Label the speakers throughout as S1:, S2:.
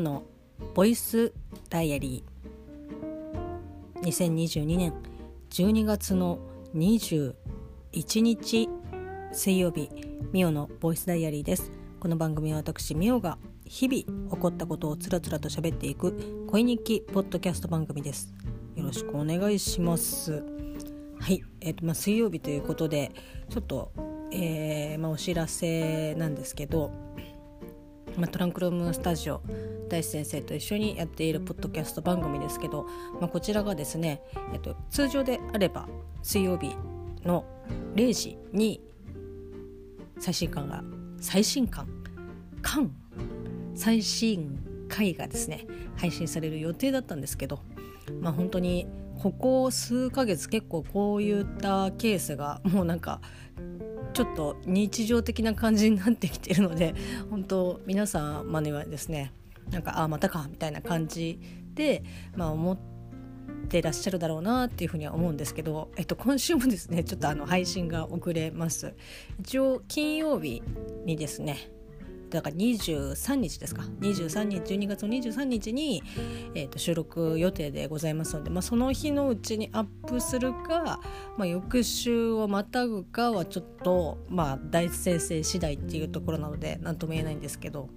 S1: のボイスダイアリー2022年12月の21日水曜日ミオのボイスダイアリーです。この番組は私ミオが日々起こったことをつらつらと喋っていく恋日記ポッドキャスト番組です。よろしくお願いします。はい、えーとまあ、水曜日ということでちょっと、えーまあ、お知らせなんですけどまあ、トランクルームスタジオ大志先生と一緒にやっているポッドキャスト番組ですけど、まあ、こちらがですね、えっと、通常であれば水曜日の0時に最新刊が最新刊刊最新回がですね配信される予定だったんですけど、まあ、本当にここ数ヶ月結構こういったケースがもうなんかちょっと日常的な感じになってきてるので 本当皆さんまではですねなんかああまたかみたいな感じで、まあ、思ってらっしゃるだろうなっていうふうには思うんですけど、えっと、今週もですねちょっとあの配信が遅れます。一応金曜日にですねだから23日ですか。23日12月の23日に、えー、と収録予定でございますので、まあ、その日のうちにアップするか、まあ、翌週をまたぐかはちょっと、まあ、大先生次第っていうところなので何とも言えないんですけど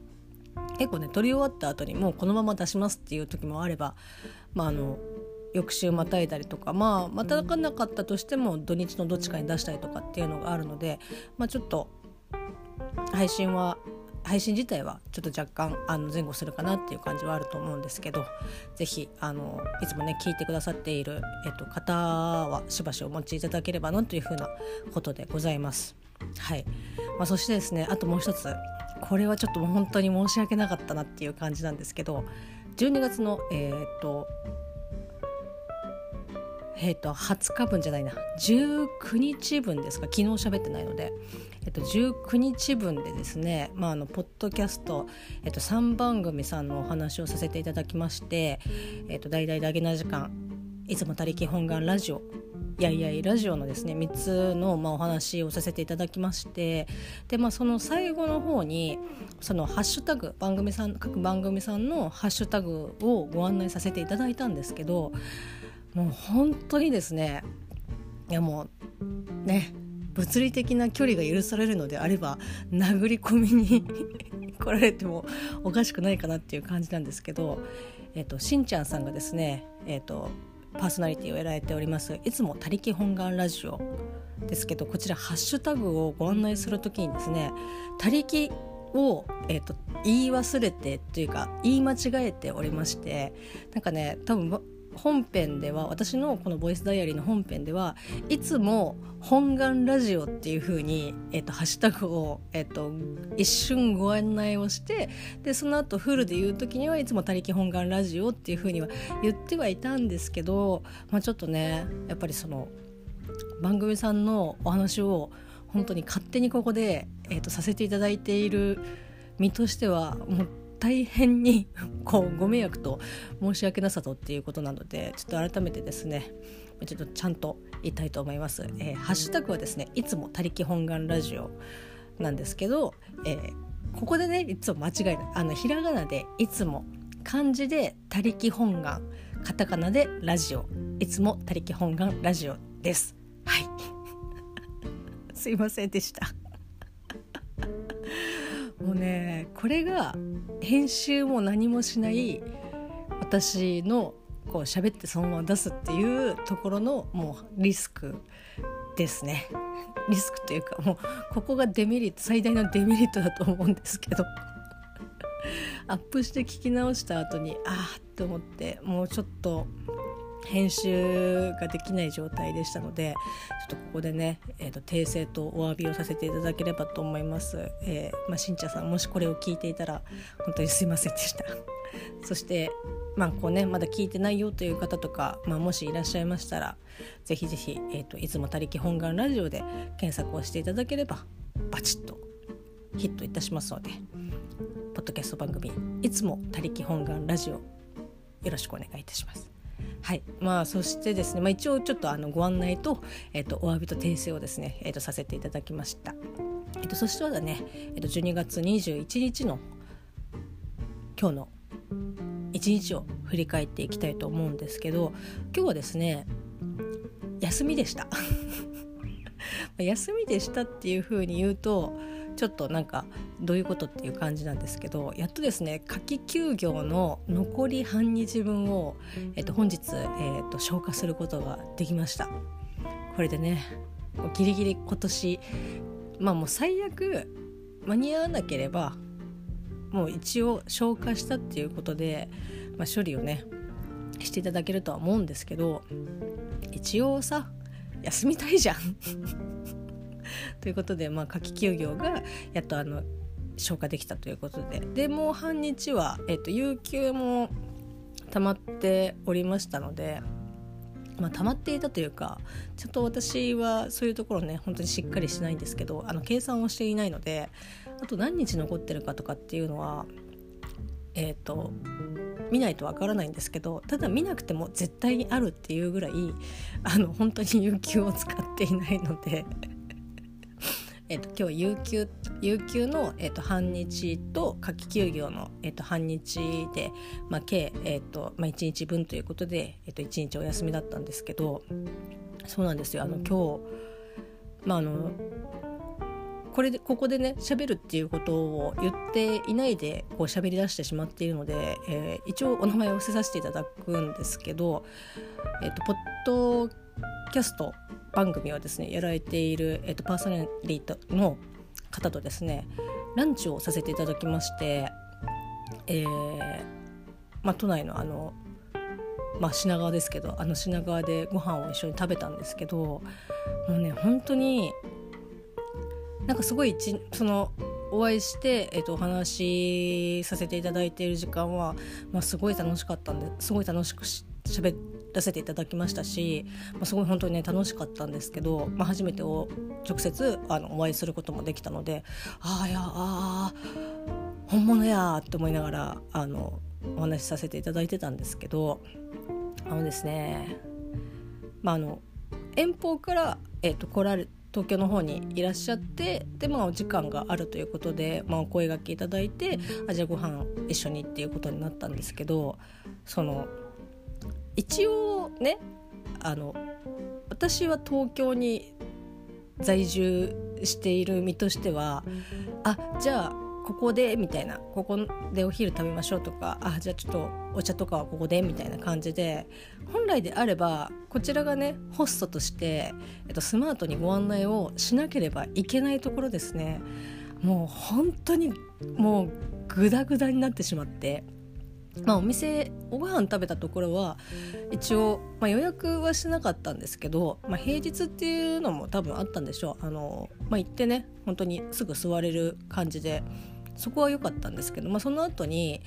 S1: 結構ね撮り終わった後にもうこのまま出しますっていう時もあれば、まあ、あの翌週またいだりとかまあまたかなかったとしても土日のどっちかに出したりとかっていうのがあるので、まあ、ちょっと配信は配信自体はちょっと若干あの前後するかなっていう感じはあると思うんですけど是非あのいつもね聞いてくださっている、えっと、方はしばしお持ちいただければなというふうなことでございます。はい。まあ、そしてですねあともう一つ。これはちょっと本当に申し訳なかったなっていう感じなんですけど12月のえー、っとえー、と20日分じゃないな。19日分ですか。昨日喋ってないので、えっと、19日分でですね、まあ、あのポッドキャスト、えっと、3番組さんのお話をさせていただきまして「えっと、大々だけな時間」「いつも他力本願ラジオ」やいやいラジオのですね3つの、まあ、お話をさせていただきましてで、まあ、その最後の方にそのハッシュタグ番組さん各番組さんのハッシュタグをご案内させていただいたんですけどもう本当にですねいやもうね物理的な距離が許されるのであれば殴り込みに 来られてもおかしくないかなっていう感じなんですけど、えっと、しんちゃんさんがですね、えっと、パーソナリティをやられておりますいつも「他力本願ラジオ」ですけどこちらハッシュタグをご案内する時にですね「他力」を、えーと言い忘れてというか言い間違えておりましてなんかね多分本編では私のこのボイスダイアリーの本編ではいつも本願ラジオっていう風に、えっと、ハッシュタグを、えっと、一瞬ご案内をしてでその後フルで言う時にはいつも他力本願ラジオっていう風には言ってはいたんですけど、まあ、ちょっとねやっぱりその番組さんのお話を本当に勝手にここで、えっと、させていただいている身としてはもう大変に こうご迷惑と申し訳なさとっていうことなのでちょっと改めてですねちょっとちゃんと言いたいと思います。えー、ハッシュタグはですねいつも他力本願ラジオなんですけど、えー、ここでねいつも間違いない。あのひらがなでいつも漢字で他力本願カタカナでラジオ。いつも他力本願ラジオです。はい。すいませんでした。もうねこれが編集も何もしない私のこう喋ってそのまま出すっていうところのもうリスクですね。リスクというかもうここがデメリット最大のデメリットだと思うんですけど。アップして聞き直した後にああって思ってもうちょっと編集ができない状態でしたのでちょっとここでね、えーと、訂正とお詫びをさせていただければと思います、えー、まあ、しんちゃんさんもしこれを聞いていたら本当にすいませんでした。そしてまあこうねまだ聞いてないよという方とか、まあ、もしいらっしゃいましたらぜひぜひ、えーと、いつも他力本願ラジオで検索をしていただければバチッとヒットいたしますのでポッドキャスト番組いつも他力本願ラジオよろしくお願いいたします。はいまあ、そしてですね、まあ、一応ちょっとあのご案内と,、えーと、お詫びと訂正をですね、えーと、させていただきました。えーと、そしてはね、えー、と12月21日の今日の一日を振り返っていきたいと思うんですけど今日はですね休みでした 休みでしたっていう風に言うとちょっとなんかどういうことっていう感じなんですけどやっとですね夏季休業の残り半日分を、えっと、本日、えっと、消化することができました。これでねギリギリ今年まあもう最悪間に合わなければもう一応消化したっていうことで、まあ、処理をねしていただけるとは思うんですけど一応さ休みたいじゃん。ということで、まあ、夏季休業がやっとあの消化できたということででもう半日は、えっと、有給も溜まっておりましたので。まあ、溜まっていたというかちゃんと私はそういうところね本当にしっかりしないんですけどあの計算をしていないのであと何日残ってるかとかっていうのはえっ、ー、と見ないとわからないんですけどただ見なくても絶対にあるっていうぐらいあの本当に有給を使っていないのでえと今日有給有給の、えーと、半日と夏季休業の、えーと、半日で、まあ、計、えーとまあ、1日分ということで、えー、と1日お休みだったんですけどそうなんですよ。あの今日まああのこれでここでね喋るっていうことを言っていないでこう喋り出してしまっているので、えー、一応お名前を伏せさせていただくんですけど、えーと、ポッドキャスト番組をですねやられている、えーと、パーソナリティの方とですねランチをさせていただきまして、えーまあ、都内のあの、まあ、品川ですけどあの品川でご飯を一緒に食べたんですけどもうね本当になんかすごいそのお会いして、えー、とお話しさせていただいている時間は、まあ、すごい楽しかったんですごい楽しくしゃべってらせていただきましたし、まあ、すごい本当にね楽しかったんですけど、まあ、初めてお直接あのお会いすることもできたのでああいやあ本物やって思いながらあのお話しさせていただいてたんですけどあのですねまああの遠方から、えーと来られ東京の方にいらっしゃってで、まあ、お時間があるということで、まあ、お声がけいただいてあじゃあご飯一緒にっていうことになったんですけどその一応ねあの私は東京に在住している身としてはあじゃあここでみたいなここでお昼食べましょうとかあじゃあちょっとお茶とかはここでみたいな感じで本来であればこちらがねホストとして、えっと、スマートにご案内をしなければいけないところですね。もう本当にもうグダグダになってしまって。まあ、お店おご飯食べたところは一応、まあ、予約はしなかったんですけど、まあ、平日っていうのも多分あったんでしょうあの、まあ、行ってね本当にすぐ座れる感じでそこは良かったんですけど、まあ、その後に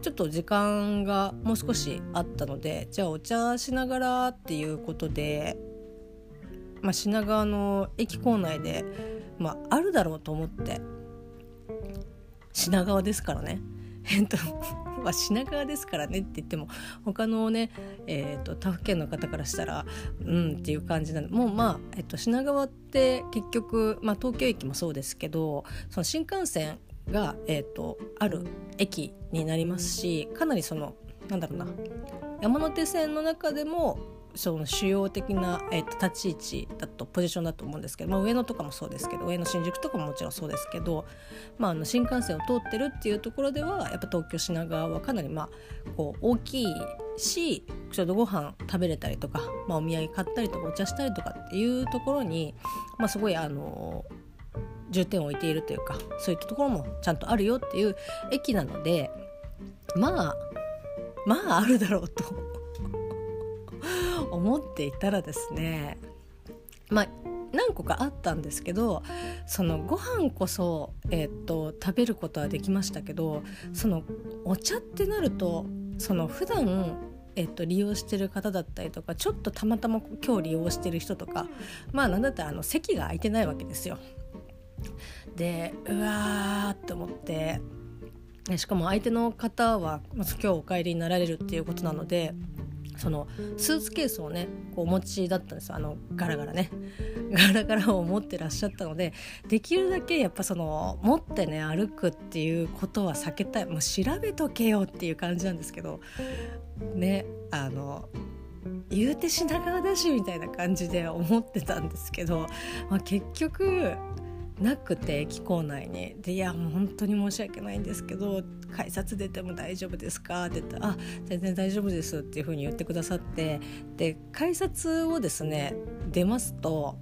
S1: ちょっと時間がもう少しあったのでじゃあお茶しながらっていうことで、まあ、品川の駅構内で、まあ、あるだろうと思って品川ですからね。えっと まあ、品川ですからねって言っても他のね、えーと、他府県の方からしたらうんっていう感じなのもうまあ、えっと、品川って結局、まあ、東京駅もそうですけどその新幹線が、えーと、ある駅になりますしかなりそのなんだろうな山手線の中でもその主要的な、えーと、立ち位置だとポジションだと思うんですけど、まあ、上野とかもそうですけど上野新宿とかももちろんそうですけど、まあ、あの新幹線を通ってるっていうところではやっぱ東京品川はかなりまあこう大きいしちょうどご飯食べれたりとか、まあ、お土産買ったりとかお茶したりとかっていうところに、まあ、すごいあの重点を置いているというかそういったところもちゃんとあるよっていう駅なのでまあまああるだろうと 思っていたらですねまあ何個かあったんですけどそのご飯こそ、えー、っと食べることはできましたけどそのお茶ってなるとその普段えっと、利用してる方だったりとかちょっとたまたま今日利用してる人とかまあなんだったらあの席が空いてないわけですよ。でうわーって思ってしかも相手の方は今日お帰りになられるっていうことなのでそのスーツケースをねこうお持ちだったんですよ。あのガラガラね。ガラガラを持ってらっしゃったのでできるだけやっぱその持ってね歩くっていうことは避けたい。もう調べとけよっていう感じなんですけどねあの言うて品川だしみたいな感じで思ってたんですけど、まあ、結局なくて駅構内にでいやもう本当に申し訳ないんですけど改札出ても大丈夫ですか?」って言ったら「あ全然大丈夫です」っていうふうに言ってくださってで改札をですね出ますと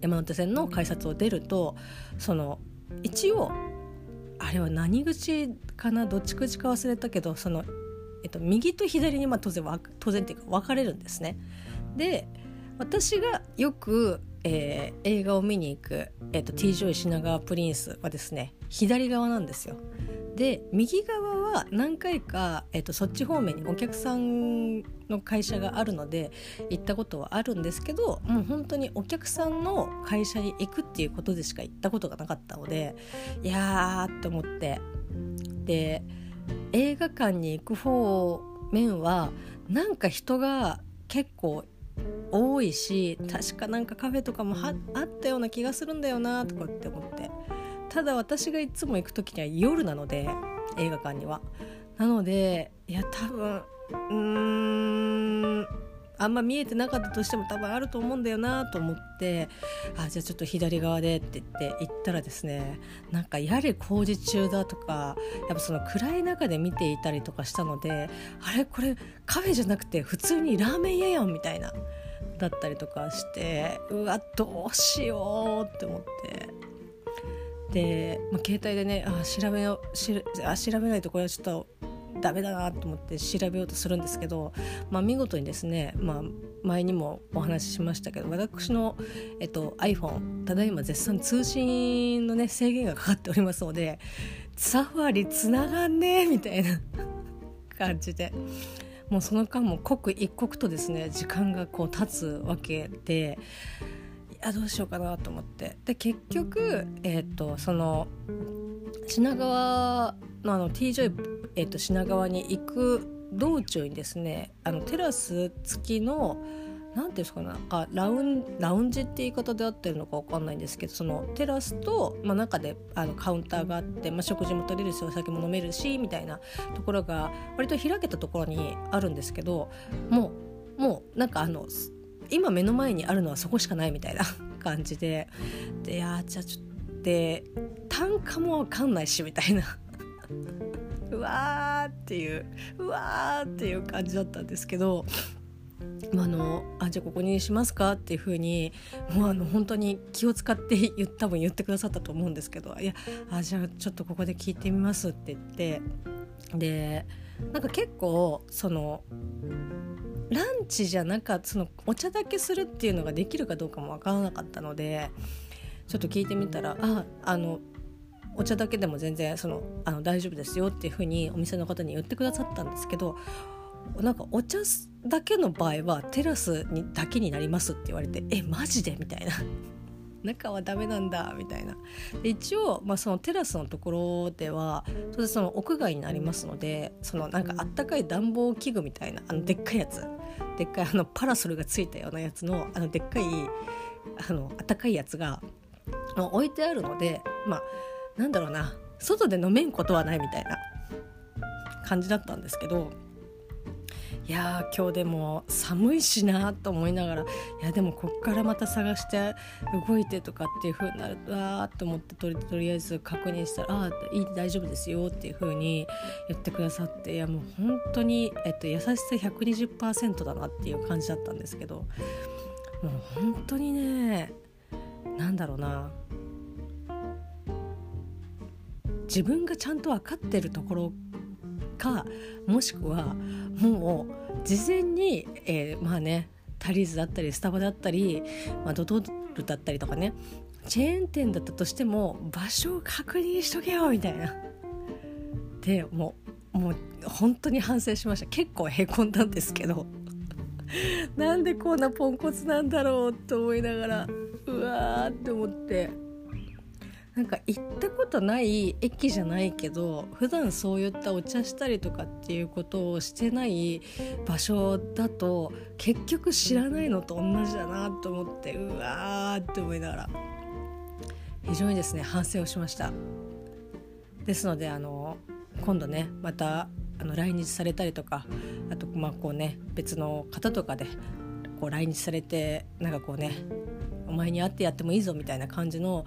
S1: 山手線の改札を出るとその一応あれは何口かな？どっち口か忘れたけどその、えっと、右と左にまあ当然当然っていうか分かれるんですね。で私がよくえー、映画を見に行く、えーと、T ジョイ品川プリンスはですね左側なんですよ。で右側は何回か、えーと、そっち方面にお客さんの会社があるので行ったことはあるんですけどもう本当にお客さんの会社に行くっていうことでしか行ったことがなかったのでいやーって思ってで映画館に行く方面はなんか人が結構多いし確かなんかカフェとかもあったような気がするんだよなとかって思って。ただ私がいつも行く時には夜なので映画館には。なのでいや多分うーんあんま見えてなかったとしても多分あると思うんだよなと思ってあじゃあちょっと左側でって言って行ったらですねなんかやれ工事中だとかやっぱその暗い中で見ていたりとかしたのであれこれカフェじゃなくて普通にラーメン屋やんみたいなだったりとかしてうわどうしようって思って。で、まあ、携帯でねあ調べよしあ調べないとこれはちょっとダメだなと思って調べようとするんですけど、まあ、見事にですね、まあ、前にもお話ししましたけど私の、えっと、iPhone ただいま絶賛通信の、ね、制限がかかっておりますのでサファリつながんねえみたいな 感じで。もうその間も刻一刻とですね時間がこう経つわけでいやどうしようかなと思って。で結局、えーと、その品川のあの T ジョイ、えーと、品川に行く道中にですねあのテラス付きの何ていうんですかねあラウンラウンジって言い方で合ってるのか分かんないんですけどそのテラスと、まあ、中であのカウンターがあって、まあ、食事も取れるしお酒も飲めるしみたいなところが割と開けたところにあるんですけどもうもうなんかあの今目の前にあるのはそこしかないみたいな 感じで。でいやじゃあちょっとで単価も分かんないしみたいな。うわーっていう。うわーっていう感じだったんですけど。あのあじゃあここにしますかっていうふうにもうあの本当に気を使って言多分言ってくださったと思うんですけど。いやあじゃあちょっとここで聞いてみますって言って。でなんか結構そのランチじゃなかったそのお茶だけするっていうのができるかどうかも分からなかったのでちょっと聞いてみたらああのお茶だけでも全然そのあの大丈夫ですよっていうふうにお店の方に言ってくださったんですけどなんかお茶だけの場合はテラスにだけになりますって言われてえマジでみたいな。中はダメなんだみたいな。一応、まあ、そのテラスのところではそその屋外になりますのでそのなんかあったかい暖房器具みたいなあのでっかいやつ。でっかいあのパラソルがついたようなやつのあのでっかいあのあったかいやつが置いてあるのでまあなんだろうな。外で飲めんことはないみたいな感じだったんですけどいや今日でも寒いしなと思いながらいやでもこっからまた探して動いてとかっていう風になるとわーと思ってとりとりあえず確認したら「ああいい大丈夫ですよ」っていう風に言ってくださっていやもう本当に、えっと、優しさ120%だなっていう感じだったんですけどもう本当にねなんだろうな自分がちゃんと分かってるところかもしくはもう事前に、えー、まあねタリーズだったりスタバだったり、まあ、ドトールだったりとかねチェーン店だったとしても場所を確認しとけよみたいな。でもうもう本当に反省しました。結構へこんだんですけど。なんでこんなポンコツなんだろうと思いながらうわーって思って。なんか行ったことない駅じゃないけど普段そういったお茶したりとかっていうことをしてない場所だと結局知らないのと同じだなと思ってうわーって思いながら。非常にですね反省をしました。ですのであの今度ねまたあの来日されたりとかあとまあこうね別の方とかでこう来日されてなんかこうねお前に会ってやってもいいぞみたいな感じの、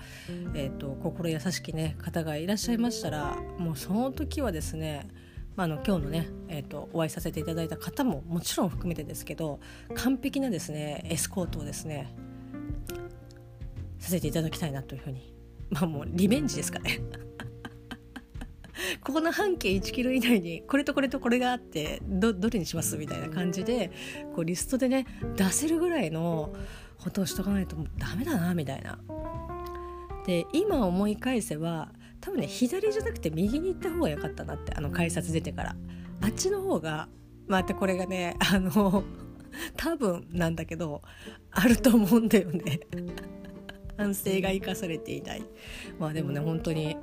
S1: えーと、心優しき、ね、方がいらっしゃいましたらもうその時はですねまあ、の今日のね、えーと、お会いさせていただいた方ももちろん含めてですけど完璧なですねエスコートをですねさせていただきたいなというふうに。まあもうリベンジですかね。ここの半径1キロ以内にこれとこれとこれがあってどどれにしますみたいな感じでこうリストでね出せるぐらいのことをしとかないともうダメだなみたいな。で今思い返せば多分ね左じゃなくて右に行った方が良かったなってあの改札出てから。あっちの方がまたこれがねあの 多分なんだけどあると思うんだよね。反省が生かされていない。まあでもね本当に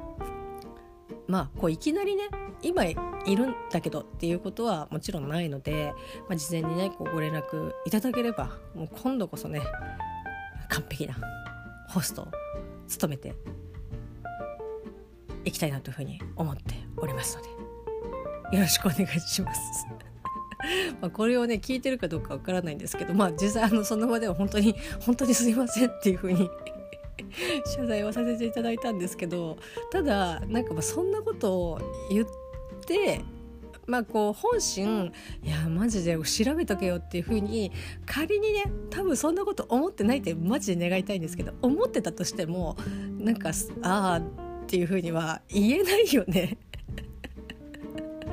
S1: まあこういきなりね今いるんだけどっていうことはもちろんないので、まあ、事前にねこうご連絡いただければもう今度こそね完璧なホストを務めていきたいなというふうに思っておりますのでよろしくお願いします。まあこれをね聞いてるかどうかわからないんですけどまあ実際あのその場では本当に本当にすいませんっていうふうに謝罪はさせていただいたんですけどただなんかまあそんなことを言ってまあこう本心いやマジで調べとけよっていうふうに仮にね多分そんなこと思ってないってマジで願いたいんですけど思ってたとしてもなんかああっていうふうには言えないよね。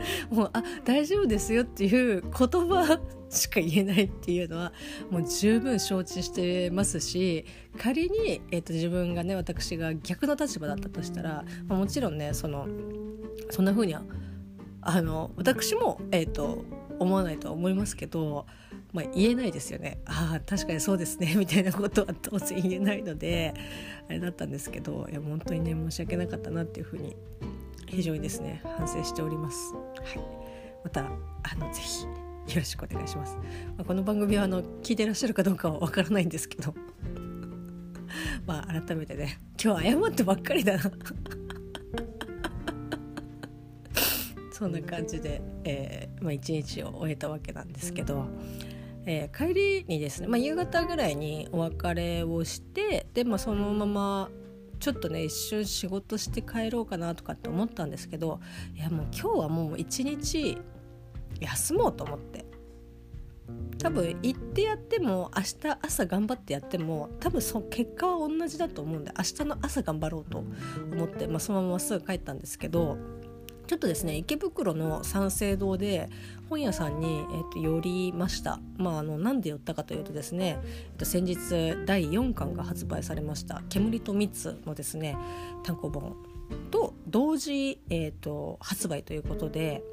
S1: もうあ大丈夫ですよっていう言葉しか言えないっていうのはもう十分承知してますし仮に、えーと、自分がね私が逆の立場だったとしたら、ま、もちろんねそのそんな風にはあの私も、えーと、思わないとは思いますけど、まあ、言えないですよね。ああ確かにそうですね みたいなことは当然言えないのであれだったんですけどいや本当にね申し訳なかったなっていうふうに非常にですね反省しております。はい、またあのぜひよろしくお願いします。まあ、この番組はあの聞いてらっしゃるかどうかはわからないんですけど、まあ改めてね今日謝ってばっかりだな そんな感じで、えーまあ、一日を終えたわけなんですけど、えー、帰りにですね、まあ、夕方ぐらいにお別れをしてで、まあ、そのままちょっとね一瞬仕事して帰ろうかなとかって思ったんですけどいやもう今日はもう一日休もうと思って。多分行ってやっても明日朝頑張ってやっても多分その結果は同じだと思うんで明日の朝頑張ろうと思って、まあ、そのまますぐ帰ったんですけどちょっとですね池袋の三省堂で本屋さんに、えー、と寄りました。まあ、あのなんで寄ったかというとですね、えー、と先日第4巻が発売されました「煙と蜜」のですね単行本と同時、えーと、発売ということで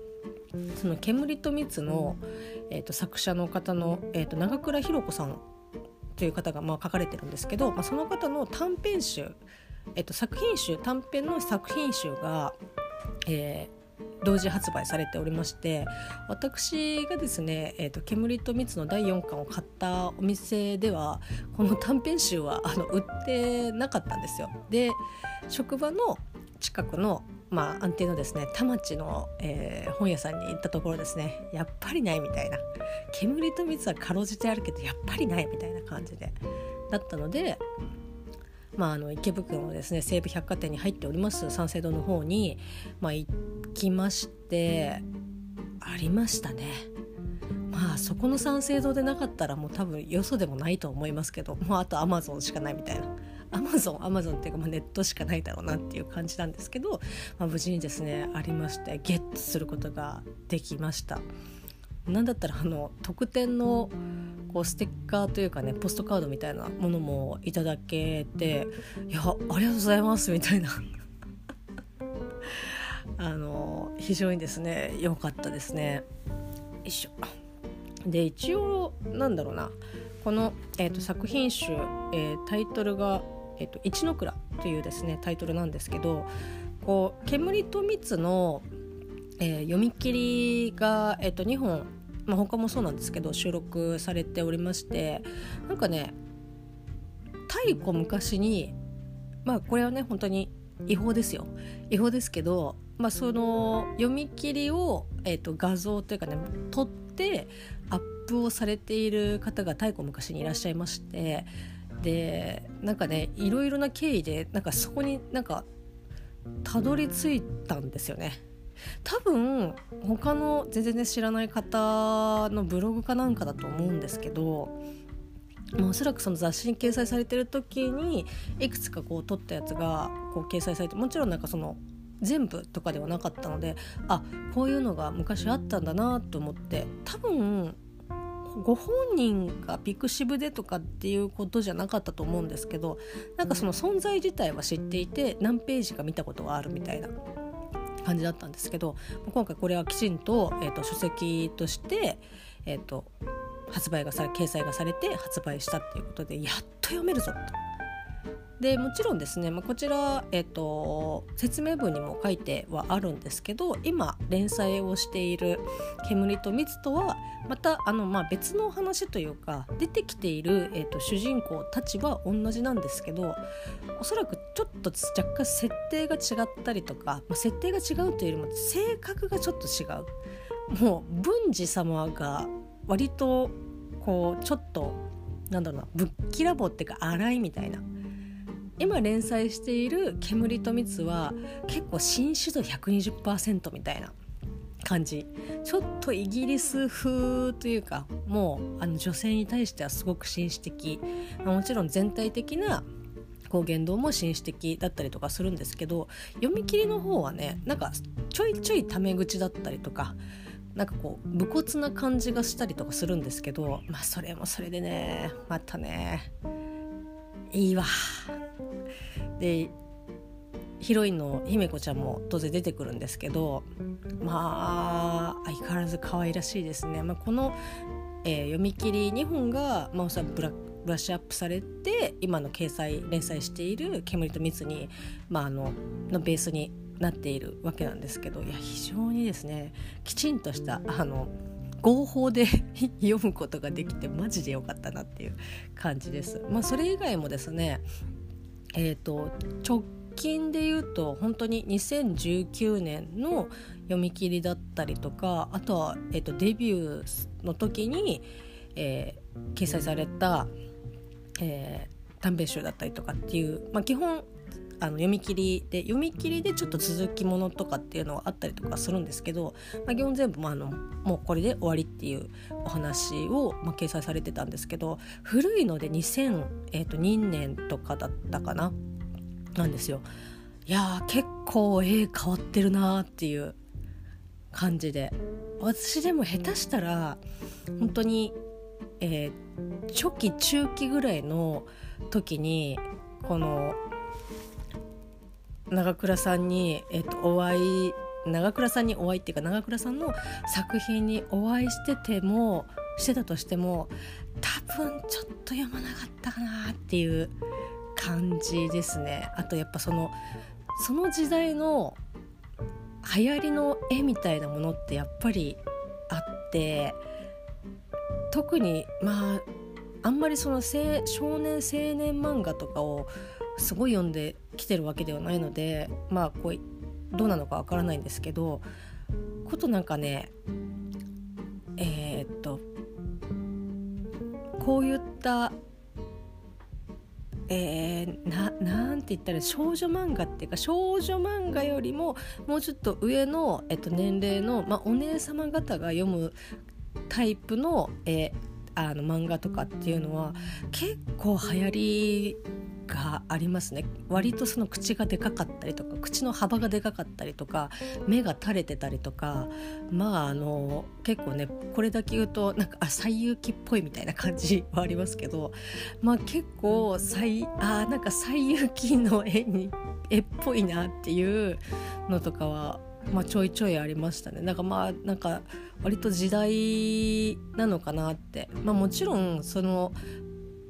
S1: その「煙と蜜の」えーと、作者の方の、えーと、長倉弘子さんという方が、まあ、書かれてるんですけど、まあ、その方の短編集、えー、と作品集短編の作品集がえー、同時発売されておりまして私がですね「えーと、煙と蜜」の第4巻を買ったお店ではこの短編集は あの売ってなかったんですよ。で職場の近くのまあ、安定のですね田町の、えー、本屋さんに行ったところですねやっぱりないみたいな煙と蜜はかろうじてあるけどやっぱりないみたいな感じでだったのでまあ、あの池袋のですね西武百貨店に入っております三省堂の方に、まあ、行きましてありましたね。まあそこの三省堂でなかったらもう多分よそでもないと思いますけどもうあとアマゾンしかないみたいなアマゾンアマゾンっていうか、ま、ネットしかないだろうなっていう感じなんですけど、まあ、無事にですねありましてゲットすることができました。なんだったらあの特典のこうステッカーというかねポストカードみたいなものもいただけて「いやありがとうございます」みたいな。あの非常にですね良かったですね。よいしょ。で一応なんだろうな。この、えーと、作品集、えー、タイトルが「えーと、一の倉」というですねタイトルなんですけどこう煙と蜜の、えー、読み切りが、えー、と2本、まあ、他もそうなんですけど収録されておりましてなんかね太古昔にまあこれはね本当に違法ですよ違法ですけど、まあ、その読み切りを、えー、と画像というかね撮ってアップをされている方が太古昔にいらっしゃいましてでなんかねいろいろな経緯でなんかそこになんかたどり着いたんですよね。多分他の全然知らない方のブログかなんかだと思うんですけどま、おそらくその雑誌に掲載されてる時にいくつかこう撮ったやつがこう掲載されてもちろんなんかその全部とかではなかったのであこういうのが昔あったんだなと思って多分ご本人がピクシブでとかっていうことじゃなかったと思うんですけどなんかその存在自体は知っていて何ページか見たことがあるみたいな。感じだったんですけど今回これはきちんと,、えーと、書籍として、えーと発売がされ掲載がされて発売したっていうことでやっと読めるぞと。でもちろんですね、まあ、こちら、えーと、説明文にも書いてはあるんですけど今連載をしている「煙と蜜」とはまたあの、まあ、別の話というか出てきている、えーと、主人公たちは同じなんですけどおそらくちょっと若干設定が違ったりとか、まあ、設定が違うというよりも性格がちょっと違う。もう文治様が割とこうちょっとなんだろうなぶっきらぼうっていうか荒いみたいな今連載している「煙と蜜」は結構紳士度120%みたいな感じ。ちょっとイギリス風というかもうあの女性に対してはすごく紳士的。もちろん全体的なこう言動も紳士的だったりとかするんですけど読み切りの方はねなんかちょいちょいタメ口だったりとかなんかこう武骨な感じがしたりとかするんですけどまあそれもそれでねまたねいいわ。でヒロインの姫子ちゃんも当然出てくるんですけどまあ相変わらず可愛らしいですね。まあ、この、えー、読み切り2本が、まあ、おそらくブラブラッシュアップされて今の掲載連載している「煙と蜜に」まあ、あののベースになっているわけなんですけどいや非常にですねきちんとしたあの合法で 読むことができてマジで良かったなっていう感じです。まあ、それ以外もですねえーと、直近で言うと本当に2019年の読み切りだったりとかあとは、えーと、デビューの時に、えー、掲載された、えー、短編集だったりとかっていう、まあ、基本あの読み切りで読み切りでちょっと続きものとかっていうのはあったりとかするんですけど、まあ、基本全部、まあ、あのもうこれで終わりっていうお話を、まあ、掲載されてたんですけど古いので2002年とかだったかななんですよ。いや結構絵変わってるなっていう感じで私でも下手したら本当に、えー、初期中期ぐらいの時にこの長倉さんに、えっと、お会い長倉さんにお会いっていうか長倉さんの作品にお会いしててもしてたとしても多分ちょっと読まなかったかなっていう感じですね。あとやっぱそのその時代の流行りの絵みたいなものってやっぱりあって特にまああんまりその少年青年漫画とかをすごい読んできてるわけではないのでまあこうどうなのかわからないんですけどことなんかねえー、っとこういったえー、ななんて言ったら少女漫画っていうか少女漫画よりももうちょっと上の、えっと、年齢の、まあ、お姉様方が読むタイプの,、えー、あの漫画とかっていうのは結構流行りがありますね。割とその口がでかかったりとか口の幅がでかかったりとか目が垂れてたりとかまああの結構ねこれだけ言うとなんかあ西遊記っぽいみたいな感じはありますけどまあ結構西あなんか西遊記の絵に絵っぽいなっていうのとかはまあ、ちょいちょいありましたね。なんかまあなんか割と時代なのかなって。まあもちろんその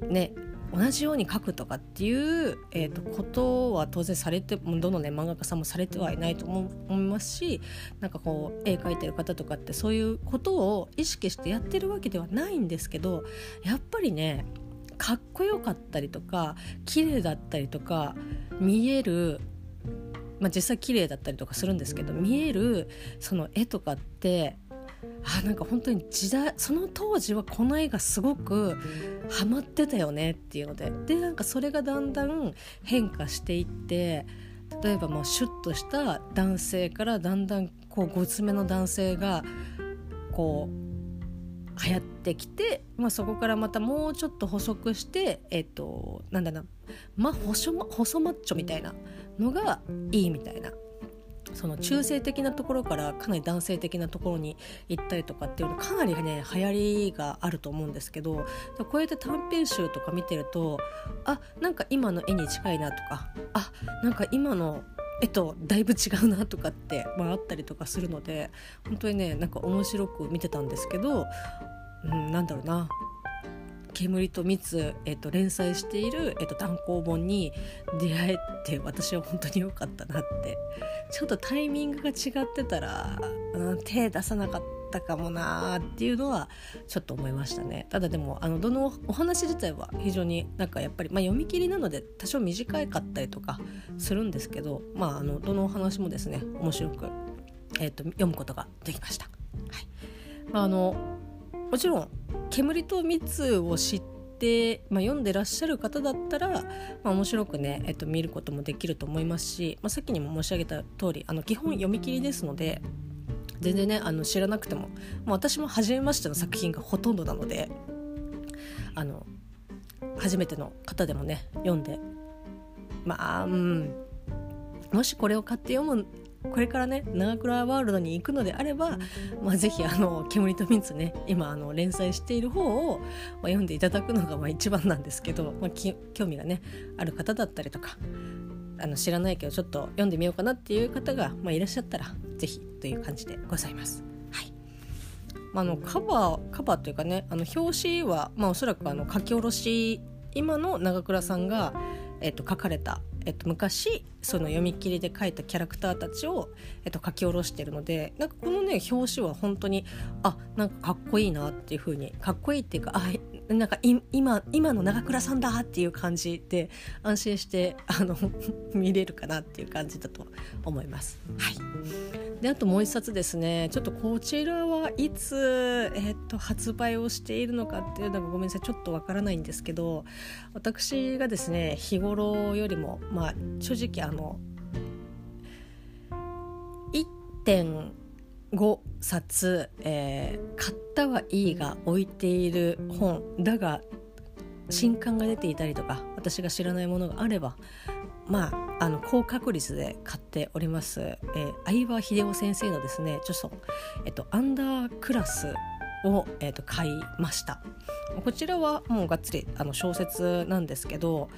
S1: ね同じように描くとかっていう、えーと、ことは当然されてどのね漫画家さんもされてはいないと思いますしなんかこう絵描いてる方とかってそういうことを意識してやってるわけではないんですけどやっぱりねかっこよかったりとか綺麗だったりとか見えるまあ、実際綺麗だったりとかするんですけど見えるその絵とかってあなんか本当に時代その当時はこの絵がすごくハマってたよねっていうので。でなんかそれがだんだん変化していって例えばもうシュッとした男性からだんだんこうごつめの男性がこう流行ってきて、まあ、そこからまたもうちょっと細くしてえっ、となんだな、まあ、細細マッチョみたいなのがいいみたいな。その中性的なところからかなり男性的なところに行ったりとかっていうのかなりね流行りがあると思うんですけどこうやって短編集とか見てるとあなんか今の絵に近いなとかあなんか今の絵とだいぶ違うなとかって、まあ、あったりとかするので本当にねなんか面白く見てたんですけど、うん、なんだろうな。煙と蜜、えっと、連載している、えっと、単行本に出会えて私は本当に良かったなって。ちょっとタイミングが違ってたら、うん、手出さなかったかもなーっていうのはちょっと思いましたね。ただでもあのどのお話自体は非常になんかやっぱり、まあ、読み切りなので多少短かったりとかするんですけど、まあ、あのどのお話もですね面白く、えーと、読むことができました。はい。まあ、あのもちろん煙と蜜を知って、まあ、読んでらっしゃる方だったら、まあ、面白くね、えっと、見ることもできると思いますし、まあ、さっきにも申し上げた通りあり基本読み切りですので全然ねあの知らなくても、まあ、私も初めましての作品がほとんどなのであの初めての方でもね読んでまあうん。もしこれを買って読むこれからね長倉ワールドに行くのであれば、まあ、ぜひあの「煙と蜜ね」今あの連載している方を、まあ、読んでいただくのがまあ一番なんですけど、まあ、興味がねある方だったりとかあの知らないけどちょっと読んでみようかなっていう方が、まあ、いらっしゃったらぜひという感じでございます。はいまあ、のカバーカバーというかねあの表紙は、まあ、おそらくあの書き下ろし今の長倉さんが、えっと、書かれたえっと、昔その読み切りで書いたキャラクターたちを、えっと、書き下ろしてるのでなんかこのね表紙は本当にあなんかかっこいいなっていうふうにかっこいいっていうかあなんか今今の長倉さんだっていう感じで安心してあの 見れるかなっていう感じだと思います。はいであともう一冊ですね。ちょっとこちらはいつ、えー、っと発売をしているのかっていうのがごめんなさい。ちょっとわからないんですけど私がですね日頃よりもまあ正直あの1.5冊、えー、買ったはいいが置いている本だが新刊が出ていたりとか私が知らないものがあればまあ、あの高確率で買っております、えー、相葉秀夫先生のですね著書「えっと、アンダークラスを」えっと、買いました。こちらはもうがっつりあの小説なんですけど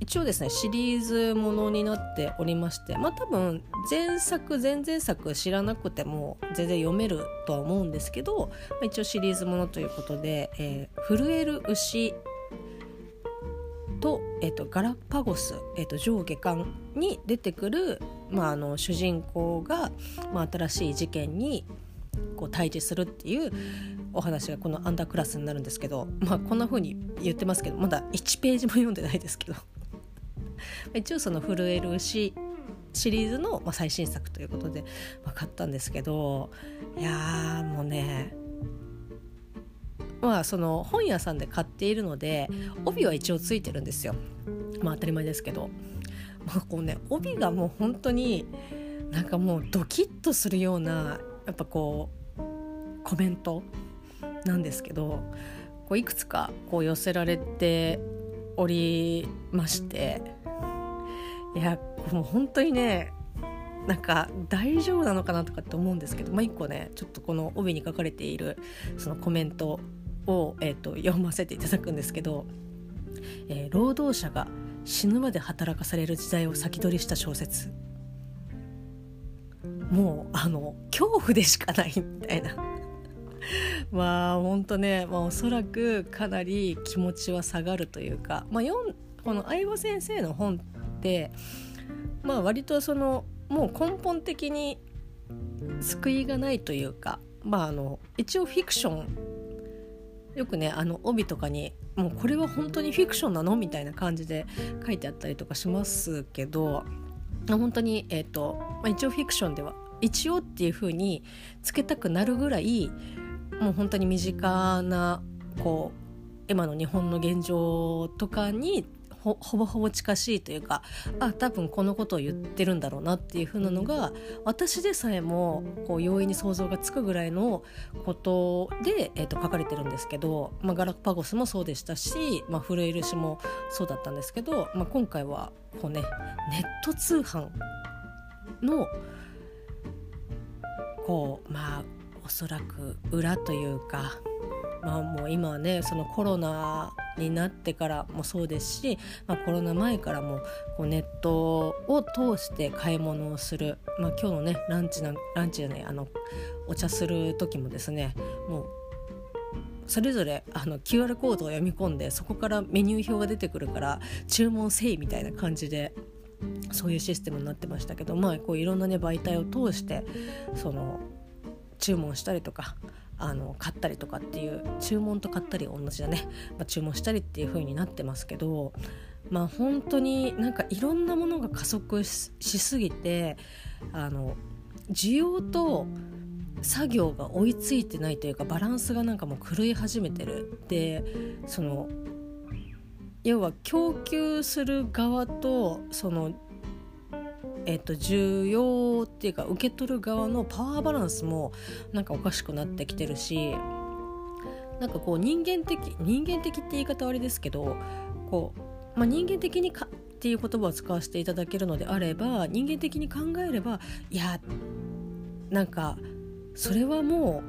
S1: 一応ですねシリーズものになっておりましてまあ多分前作前々作知らなくても全然読めるとは思うんですけど、まあ、一応シリーズものということで「えー、震える牛と,、えーと、ガラパゴス、えーと、上下巻に出てくる、まあ、あの主人公が、まあ、新しい事件にこう対峙するっていうお話がこのアンダークラスになるんですけど、まあ、こんな風に言ってますけどまだ1ページも読んでないですけど。一応その「震える牛」シリーズの、最新作ということで分かったんですけどいやもうねまあその本屋さんで買っているので帯は一応ついてるんですよ。まあ当たり前ですけど、まあ、こうね帯がもう本当になんかもうドキッとするようなやっぱこうコメントなんですけどこういくつかこう寄せられておりまして。いやもう本当にねなんか大丈夫なのかなとかって思うんですけど、まあ、一個ねちょっとこの帯に書かれているそのコメントを、えーと、読ませていただくんですけど、えー、労働者が死ぬまで働かされる時代を先取りした小説。もうあの恐怖でしかないみたいな。まあ本当ね、まあ、おそらくかなり気持ちは下がるというか、まあ、この相葉先生の本ってまあ割とそのもう根本的に救いがないというかまああの一応フィクションよくねあの帯とかにもうこれは本当にフィクションなの？みたいな感じで書いてあったりとかしますけど本当に、えーとまあ、一応フィクションでは一応っていう風につけたくなるぐらいもう本当に身近なこう今の日本の現状とかにほぼほぼ近しいというかあ多分このことを言ってるんだろうなっていう風なのが私でさえもこう容易に想像がつくぐらいのことで、えー、と書かれてるんですけど、まあ、ガラパゴスもそうでしたし、まあ、フルエルシもそうだったんですけど、まあ、今回はこうねネット通販のこうまあおそらく裏というかまあもう今はねそのコロナになってからもそうですし、まあ、コロナ前からもこうネットを通して買い物をする、まあ、今日のねランチなランチじゃないあのお茶する時もですねもうそれぞれあの QR コードを読み込んでそこからメニュー表が出てくるから注文せいみたいな感じでそういうシステムになってましたけどまあこういろんなね媒体を通してその注文したりとかあの買ったりとかっていう注文と買ったり同じだね、まあ、注文したりっていう風になってますけどまあ本当になんかいろんなものが加速しすぎてあの需要と作業が追いついてないというかバランスがなんかもう狂い始めてる。でその要は供給する側とそのえっと、需要っていうか受け取る側のパワーバランスもなんかおかしくなってきてるしなんかこう人間的人間的って言い方悪いですけどこう、まあ、人間的にかっていう言葉を使わせていただけるのであれば人間的に考えればいやなんかそれはも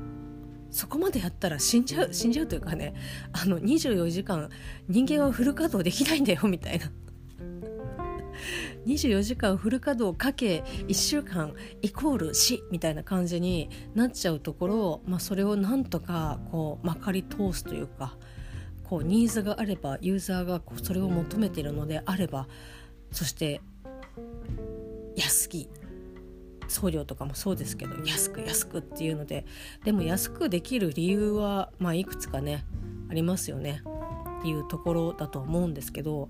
S1: うそこまでやったら死んじゃう死んじゃうというかねあの24時間人間はフル稼働できないんだよみたいな。24時間フル稼働かけ1週間イコール死みたいな感じになっちゃうところ、まあ、それをなんとかこうまかり通すというかこうニーズがあればユーザーがそれを求めているのであればそして安き送料とかもそうですけど安く安くっていうのででも安くできる理由は、まあ、いくつかねありますよねっていうところだと思うんですけど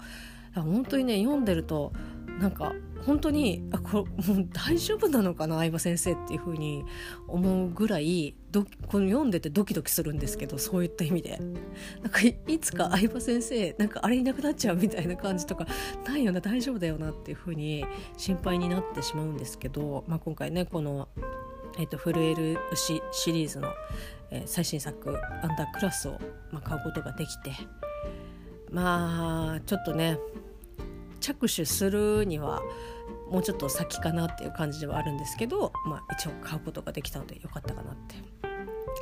S1: 本当にね読んでるとなんか本当にあこれもう大丈夫なのかな相葉先生っていう風に思うぐらいどこの読んでてドキドキするんですけどそういった意味で。なんかいつか相葉先生なんかあれいなくなっちゃうみたいな感じとかないよな大丈夫だよなっていう風に心配になってしまうんですけど、まあ、今回ねこのえーと、震える牛シリーズの、えー、最新作「アンダークラスを」まあ、買うことができてまあちょっとね着手するにはもうちょっと先かなっていう感じではあるんですけど、まあ、一応買うことができたのでよかったかなって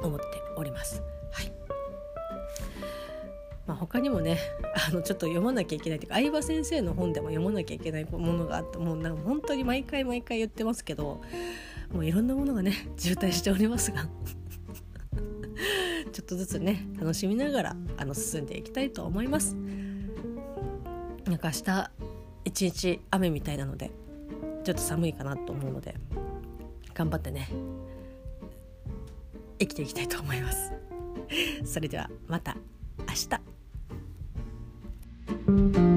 S1: 思っております。はいまあ、他にもねあのちょっと読まなきゃいけないというか相葉先生の本でも読まなきゃいけないものがあってもうなんか本当に毎回毎回言ってますけどもういろんなものがね渋滞しておりますが ちょっとずつね楽しみながらあの進んでいきたいと思います。なんか明日一日雨みたいなのでちょっと寒いかなと思うので頑張ってね生きていきたいと思います。それではまた明日